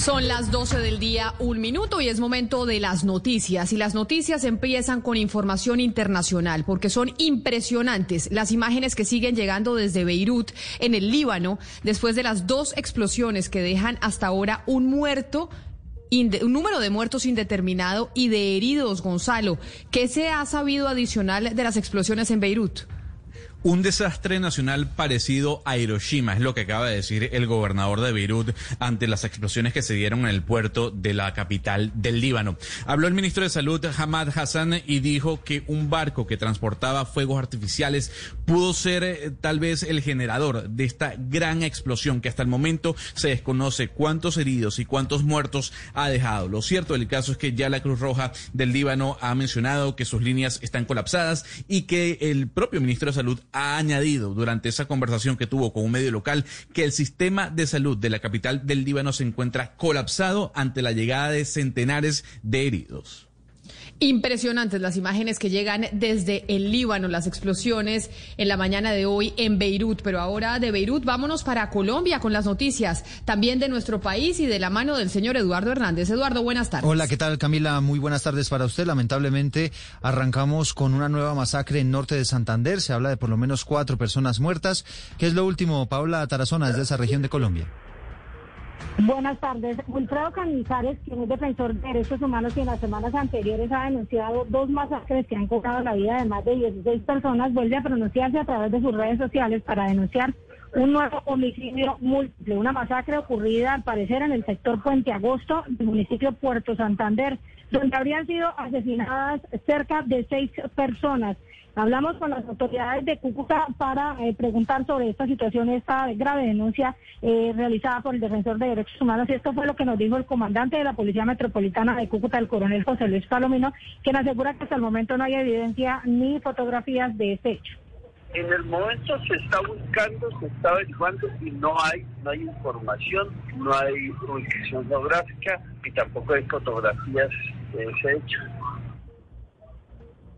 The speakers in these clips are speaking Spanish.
Son las 12 del día, un minuto y es momento de las noticias. Y las noticias empiezan con información internacional porque son impresionantes las imágenes que siguen llegando desde Beirut, en el Líbano, después de las dos explosiones que dejan hasta ahora un muerto un número de muertos indeterminado y de heridos, Gonzalo. ¿Qué se ha sabido adicional de las explosiones en Beirut? Un desastre nacional parecido a Hiroshima, es lo que acaba de decir el gobernador de Beirut ante las explosiones que se dieron en el puerto de la capital del Líbano. Habló el ministro de Salud, Hamad Hassan, y dijo que un barco que transportaba fuegos artificiales pudo ser eh, tal vez el generador de esta gran explosión que hasta el momento se desconoce cuántos heridos y cuántos muertos ha dejado. Lo cierto del caso es que ya la Cruz Roja del Líbano ha mencionado que sus líneas están colapsadas y que el propio ministro de Salud ha añadido durante esa conversación que tuvo con un medio local que el sistema de salud de la capital del Líbano se encuentra colapsado ante la llegada de centenares de heridos. Impresionantes las imágenes que llegan desde el Líbano, las explosiones en la mañana de hoy en Beirut. Pero ahora de Beirut vámonos para Colombia con las noticias también de nuestro país y de la mano del señor Eduardo Hernández. Eduardo, buenas tardes. Hola, ¿qué tal Camila? Muy buenas tardes para usted. Lamentablemente arrancamos con una nueva masacre en norte de Santander. Se habla de por lo menos cuatro personas muertas. ¿Qué es lo último, Paula Tarazona, desde esa región de Colombia? Buenas tardes. Wilfredo Canizares, quien es defensor de derechos humanos y en las semanas anteriores ha denunciado dos masacres que han cobrado la vida de más de 16 personas, vuelve a pronunciarse a través de sus redes sociales para denunciar un nuevo homicidio múltiple, una masacre ocurrida al parecer en el sector Puente Agosto del municipio Puerto Santander, donde habrían sido asesinadas cerca de seis personas. Hablamos con las autoridades de Cúcuta para eh, preguntar sobre esta situación, esta grave denuncia eh, realizada por el defensor de derechos humanos. Y esto fue lo que nos dijo el comandante de la Policía Metropolitana de Cúcuta, el coronel José Luis Palomino, quien asegura que hasta el momento no hay evidencia ni fotografías de este hecho. En el momento se está buscando, se está averiguando y no hay, no hay información, no hay ubicación geográfica y tampoco hay fotografías de ese hecho.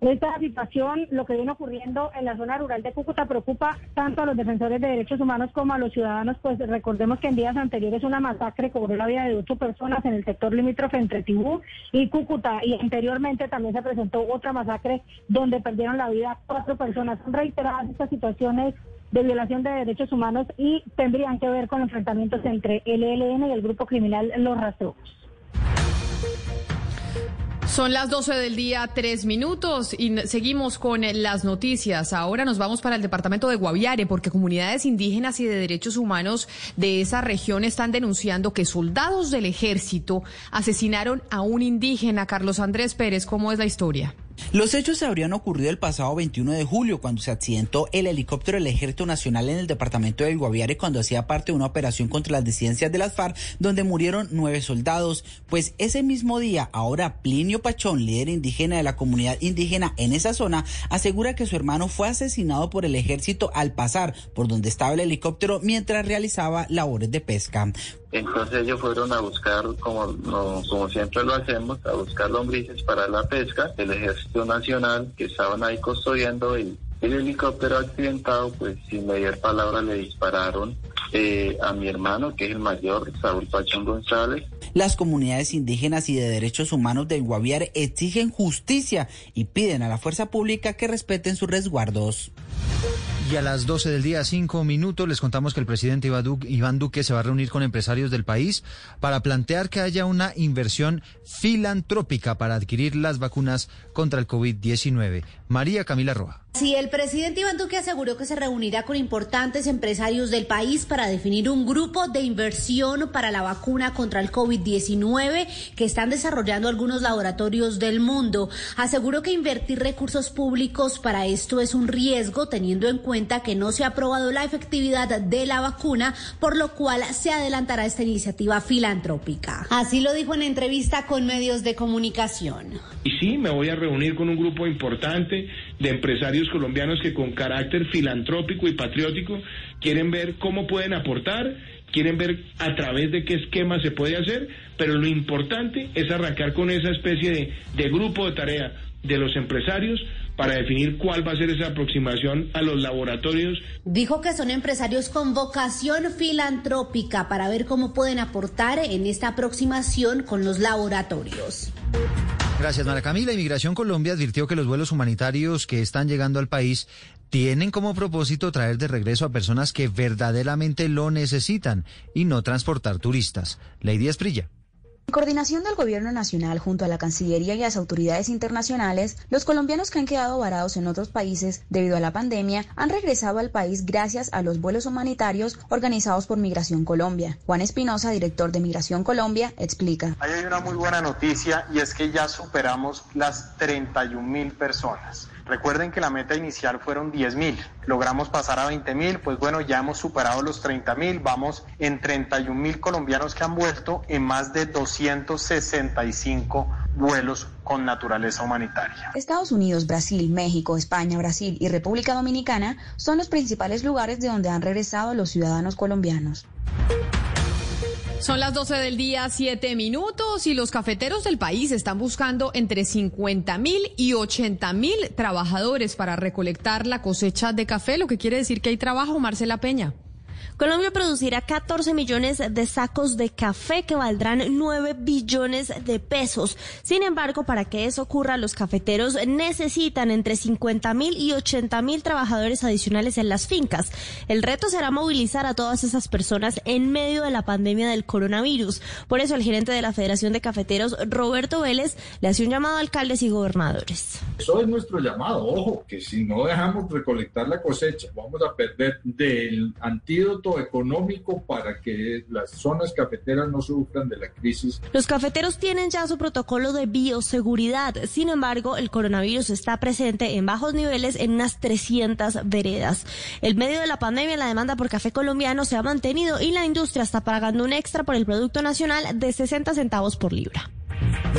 Esta situación, lo que viene ocurriendo en la zona rural de Cúcuta, preocupa tanto a los defensores de derechos humanos como a los ciudadanos, pues recordemos que en días anteriores una masacre cobró la vida de ocho personas en el sector limítrofe entre Tibú y Cúcuta, y anteriormente también se presentó otra masacre donde perdieron la vida cuatro personas. Son reiteradas estas situaciones de violación de derechos humanos y tendrían que ver con enfrentamientos entre el ELN y el grupo criminal Los Rastros. Son las 12 del día, tres minutos y seguimos con las noticias. Ahora nos vamos para el departamento de Guaviare porque comunidades indígenas y de derechos humanos de esa región están denunciando que soldados del ejército asesinaron a un indígena. Carlos Andrés Pérez, ¿cómo es la historia? Los hechos se habrían ocurrido el pasado 21 de julio, cuando se accidentó el helicóptero del Ejército Nacional en el departamento del Guaviare cuando hacía parte de una operación contra las disidencias de las FARC, donde murieron nueve soldados. Pues ese mismo día, ahora Plinio Pachón, líder indígena de la comunidad indígena en esa zona, asegura que su hermano fue asesinado por el ejército al pasar por donde estaba el helicóptero mientras realizaba labores de pesca. Entonces ellos fueron a buscar, como, como siempre lo hacemos, a buscar lombrices para la pesca. El Ejército Nacional, que estaban ahí custodiando el, el helicóptero accidentado, pues sin mediar palabra le dispararon eh, a mi hermano, que es el mayor, Saúl Pachón González. Las comunidades indígenas y de derechos humanos del Guaviare exigen justicia y piden a la fuerza pública que respeten sus resguardos. Y a las 12 del día, cinco minutos, les contamos que el presidente Iván Duque se va a reunir con empresarios del país para plantear que haya una inversión filantrópica para adquirir las vacunas contra el COVID-19. María Camila Roja. Sí, el presidente Iván Duque aseguró que se reunirá con importantes empresarios del país para definir un grupo de inversión para la vacuna contra el COVID-19 que están desarrollando algunos laboratorios del mundo. Aseguró que invertir recursos públicos para esto es un riesgo teniendo en cuenta que no se ha probado la efectividad de la vacuna, por lo cual se adelantará esta iniciativa filantrópica. Así lo dijo en entrevista con medios de comunicación. Y sí, me voy a reunir con un grupo importante de empresarios colombianos que con carácter filantrópico y patriótico quieren ver cómo pueden aportar, quieren ver a través de qué esquema se puede hacer, pero lo importante es arrancar con esa especie de, de grupo de tarea de los empresarios para definir cuál va a ser esa aproximación a los laboratorios. Dijo que son empresarios con vocación filantrópica para ver cómo pueden aportar en esta aproximación con los laboratorios. Gracias, Mara Camila. Inmigración Colombia advirtió que los vuelos humanitarios que están llegando al país tienen como propósito traer de regreso a personas que verdaderamente lo necesitan y no transportar turistas. Lady Esprilla. En coordinación del Gobierno Nacional junto a la Cancillería y las autoridades internacionales, los colombianos que han quedado varados en otros países debido a la pandemia han regresado al país gracias a los vuelos humanitarios organizados por Migración Colombia. Juan Espinosa, director de Migración Colombia, explica. hay una muy buena noticia y es que ya superamos las 31 mil personas. Recuerden que la meta inicial fueron 10 mil, logramos pasar a 20 mil, pues bueno, ya hemos superado los 30 mil, vamos en 31 mil colombianos que han vuelto en más de 265 vuelos con naturaleza humanitaria. Estados Unidos, Brasil, México, España, Brasil y República Dominicana son los principales lugares de donde han regresado los ciudadanos colombianos. Son las 12 del día, 7 minutos, y los cafeteros del país están buscando entre 50 mil y 80 mil trabajadores para recolectar la cosecha de café, lo que quiere decir que hay trabajo, Marcela Peña. Colombia producirá 14 millones de sacos de café que valdrán 9 billones de pesos. Sin embargo, para que eso ocurra, los cafeteros necesitan entre 50 mil y 80 mil trabajadores adicionales en las fincas. El reto será movilizar a todas esas personas en medio de la pandemia del coronavirus. Por eso el gerente de la Federación de Cafeteros, Roberto Vélez, le hace un llamado a alcaldes y gobernadores. Eso es nuestro llamado. Ojo, que si no dejamos recolectar la cosecha, vamos a perder del antídoto económico para que las zonas cafeteras no sufran de la crisis. Los cafeteros tienen ya su protocolo de bioseguridad. Sin embargo, el coronavirus está presente en bajos niveles en unas 300 veredas. En medio de la pandemia, la demanda por café colombiano se ha mantenido y la industria está pagando un extra por el Producto Nacional de 60 centavos por libra.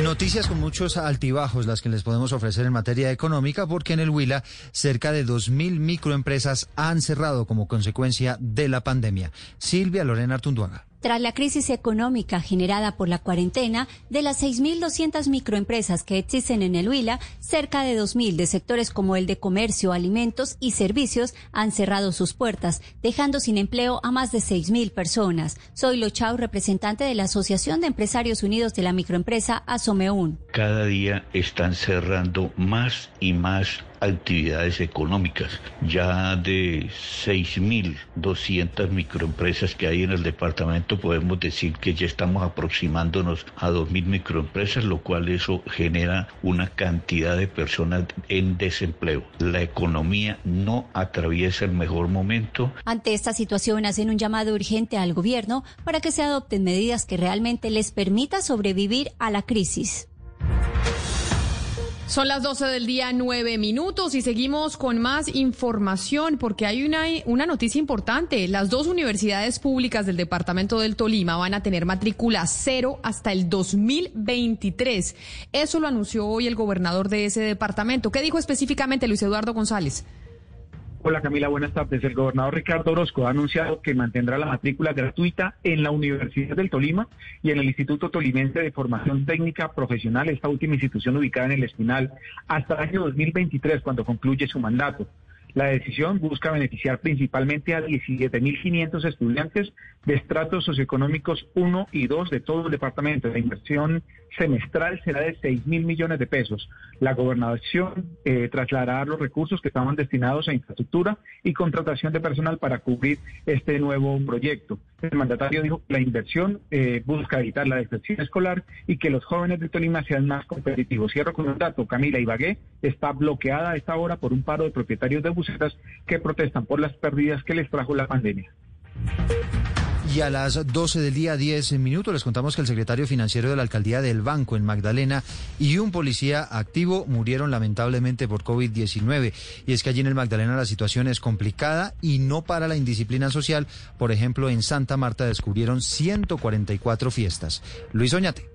Noticias con muchos altibajos las que les podemos ofrecer en materia económica porque en el Huila cerca de 2.000 microempresas han cerrado como consecuencia de la pandemia. Silvia Lorena Artunduaga. Tras la crisis económica generada por la cuarentena, de las 6.200 microempresas que existen en el Huila, cerca de 2.000 de sectores como el de comercio, alimentos y servicios han cerrado sus puertas, dejando sin empleo a más de 6.000 personas. Soy Lo Chau, representante de la Asociación de Empresarios Unidos de la Microempresa Asomeún. Cada día están cerrando más y más actividades económicas. Ya de 6.200 microempresas que hay en el departamento, podemos decir que ya estamos aproximándonos a 2.000 microempresas, lo cual eso genera una cantidad de personas en desempleo. La economía no atraviesa el mejor momento. Ante esta situación, hacen un llamado urgente al gobierno para que se adopten medidas que realmente les permita sobrevivir a la crisis. Son las 12 del día, 9 minutos y seguimos con más información porque hay una, una noticia importante. Las dos universidades públicas del departamento del Tolima van a tener matrícula cero hasta el 2023. Eso lo anunció hoy el gobernador de ese departamento. ¿Qué dijo específicamente Luis Eduardo González? Hola Camila, buenas tardes. El gobernador Ricardo Orozco ha anunciado que mantendrá la matrícula gratuita en la Universidad del Tolima y en el Instituto Tolimense de Formación Técnica Profesional, esta última institución ubicada en el Espinal, hasta el año 2023, cuando concluye su mandato. La decisión busca beneficiar principalmente a 17.500 estudiantes de estratos socioeconómicos 1 y 2 de todo el departamento. La inversión semestral será de 6 mil millones de pesos. La gobernación eh, trasladará los recursos que estaban destinados a infraestructura y contratación de personal para cubrir este nuevo proyecto. El mandatario dijo que la inversión eh, busca evitar la deserción escolar y que los jóvenes de Tolima sean más competitivos. Cierro con un dato. Camila Ibagué está bloqueada a esta hora por un paro de propietarios de busetas que protestan por las pérdidas que les trajo la pandemia. Y a las 12 del día, 10 minutos, les contamos que el secretario financiero de la alcaldía del Banco en Magdalena y un policía activo murieron lamentablemente por COVID-19. Y es que allí en el Magdalena la situación es complicada y no para la indisciplina social. Por ejemplo, en Santa Marta descubrieron 144 fiestas. Luis Oñate.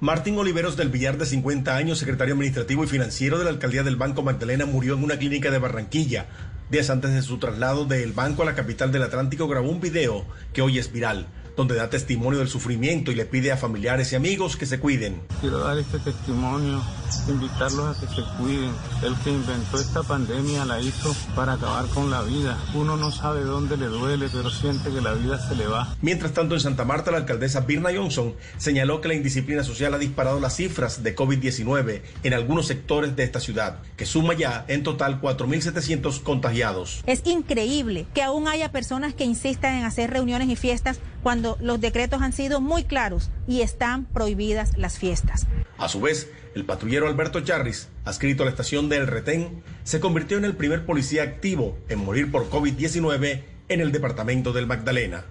Martín Oliveros del Villar, de 50 años, secretario administrativo y financiero de la alcaldía del Banco Magdalena, murió en una clínica de Barranquilla. Días antes de su traslado del banco a la capital del Atlántico grabó un video que hoy es viral. Donde da testimonio del sufrimiento y le pide a familiares y amigos que se cuiden. Quiero dar este testimonio, invitarlos a que se cuiden. El que inventó esta pandemia la hizo para acabar con la vida. Uno no sabe dónde le duele, pero siente que la vida se le va. Mientras tanto, en Santa Marta, la alcaldesa Birna Johnson señaló que la indisciplina social ha disparado las cifras de COVID-19 en algunos sectores de esta ciudad, que suma ya en total 4.700 contagiados. Es increíble que aún haya personas que insistan en hacer reuniones y fiestas cuando los decretos han sido muy claros y están prohibidas las fiestas. A su vez, el patrullero Alberto Charris, adscrito a la estación del Retén, se convirtió en el primer policía activo en morir por COVID-19 en el departamento del Magdalena.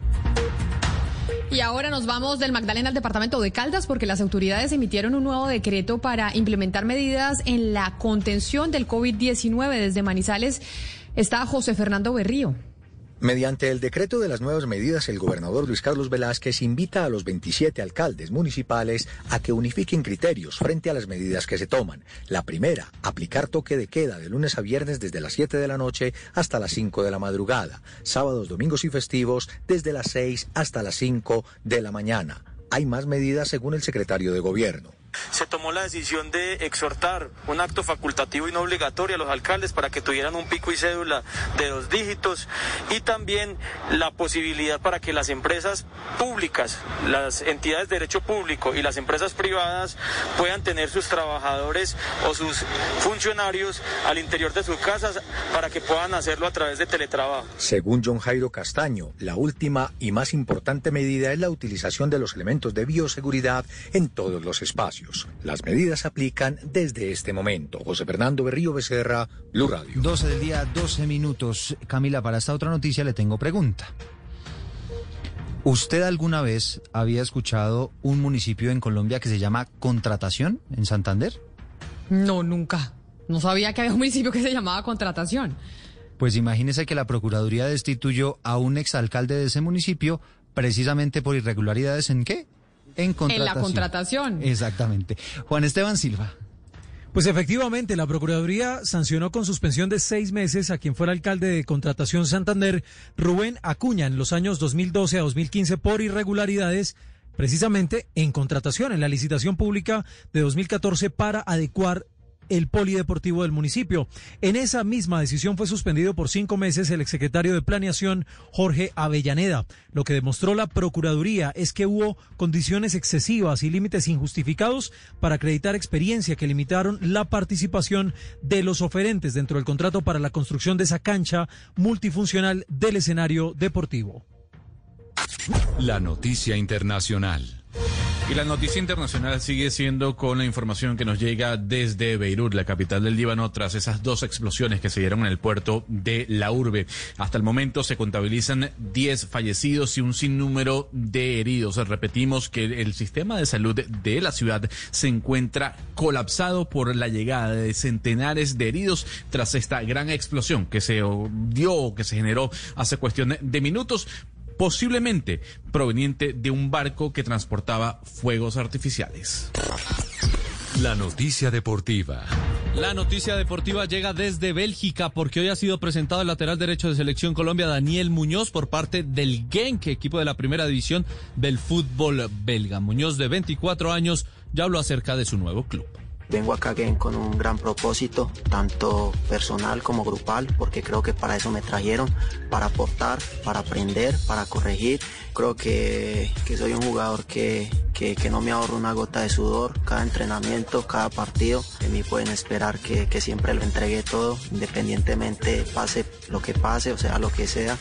Y ahora nos vamos del Magdalena al departamento de Caldas porque las autoridades emitieron un nuevo decreto para implementar medidas en la contención del COVID-19 desde Manizales. Está José Fernando Berrío. Mediante el decreto de las nuevas medidas, el gobernador Luis Carlos Velázquez invita a los 27 alcaldes municipales a que unifiquen criterios frente a las medidas que se toman. La primera, aplicar toque de queda de lunes a viernes desde las 7 de la noche hasta las 5 de la madrugada, sábados, domingos y festivos desde las 6 hasta las 5 de la mañana. Hay más medidas según el secretario de gobierno se tomó la decisión de exhortar un acto facultativo y no obligatorio a los alcaldes para que tuvieran un pico y cédula de dos dígitos y también la posibilidad para que las empresas públicas, las entidades de derecho público y las empresas privadas puedan tener sus trabajadores o sus funcionarios al interior de sus casas para que puedan hacerlo a través de teletrabajo. Según John Jairo Castaño, la última y más importante medida es la utilización de los elementos de bioseguridad en todos los espacios. Las medidas se aplican desde este momento. José Fernando Berrío Becerra, Blue Radio. 12 del día, 12 minutos. Camila, para esta otra noticia le tengo pregunta. ¿Usted alguna vez había escuchado un municipio en Colombia que se llama Contratación en Santander? No, nunca. No sabía que había un municipio que se llamaba Contratación. Pues imagínese que la Procuraduría destituyó a un exalcalde de ese municipio precisamente por irregularidades en qué? En contratación. En la contratación. Exactamente. Juan Esteban Silva. Pues efectivamente, la Procuraduría sancionó con suspensión de seis meses a quien fuera alcalde de Contratación Santander, Rubén Acuña, en los años 2012 a 2015 por irregularidades precisamente en contratación, en la licitación pública de 2014 para adecuar el polideportivo del municipio. En esa misma decisión fue suspendido por cinco meses el exsecretario de Planeación, Jorge Avellaneda. Lo que demostró la Procuraduría es que hubo condiciones excesivas y límites injustificados para acreditar experiencia que limitaron la participación de los oferentes dentro del contrato para la construcción de esa cancha multifuncional del escenario deportivo. La noticia internacional. Y la noticia internacional sigue siendo con la información que nos llega desde Beirut, la capital del Líbano, tras esas dos explosiones que se dieron en el puerto de la urbe. Hasta el momento se contabilizan 10 fallecidos y un sinnúmero de heridos. Repetimos que el sistema de salud de la ciudad se encuentra colapsado por la llegada de centenares de heridos tras esta gran explosión que se dio, que se generó hace cuestión de minutos posiblemente proveniente de un barco que transportaba fuegos artificiales. La noticia deportiva. La noticia deportiva llega desde Bélgica porque hoy ha sido presentado el lateral derecho de Selección Colombia Daniel Muñoz por parte del Genk, equipo de la primera división del fútbol belga. Muñoz de 24 años ya habló acerca de su nuevo club. Vengo acá con un gran propósito, tanto personal como grupal, porque creo que para eso me trajeron, para aportar, para aprender, para corregir. Creo que, soy un jugador que, que, no me ahorro una gota de sudor, cada entrenamiento, cada partido. De mí pueden esperar que, que siempre lo entregue todo, independientemente pase lo que pase, o sea, lo que sea.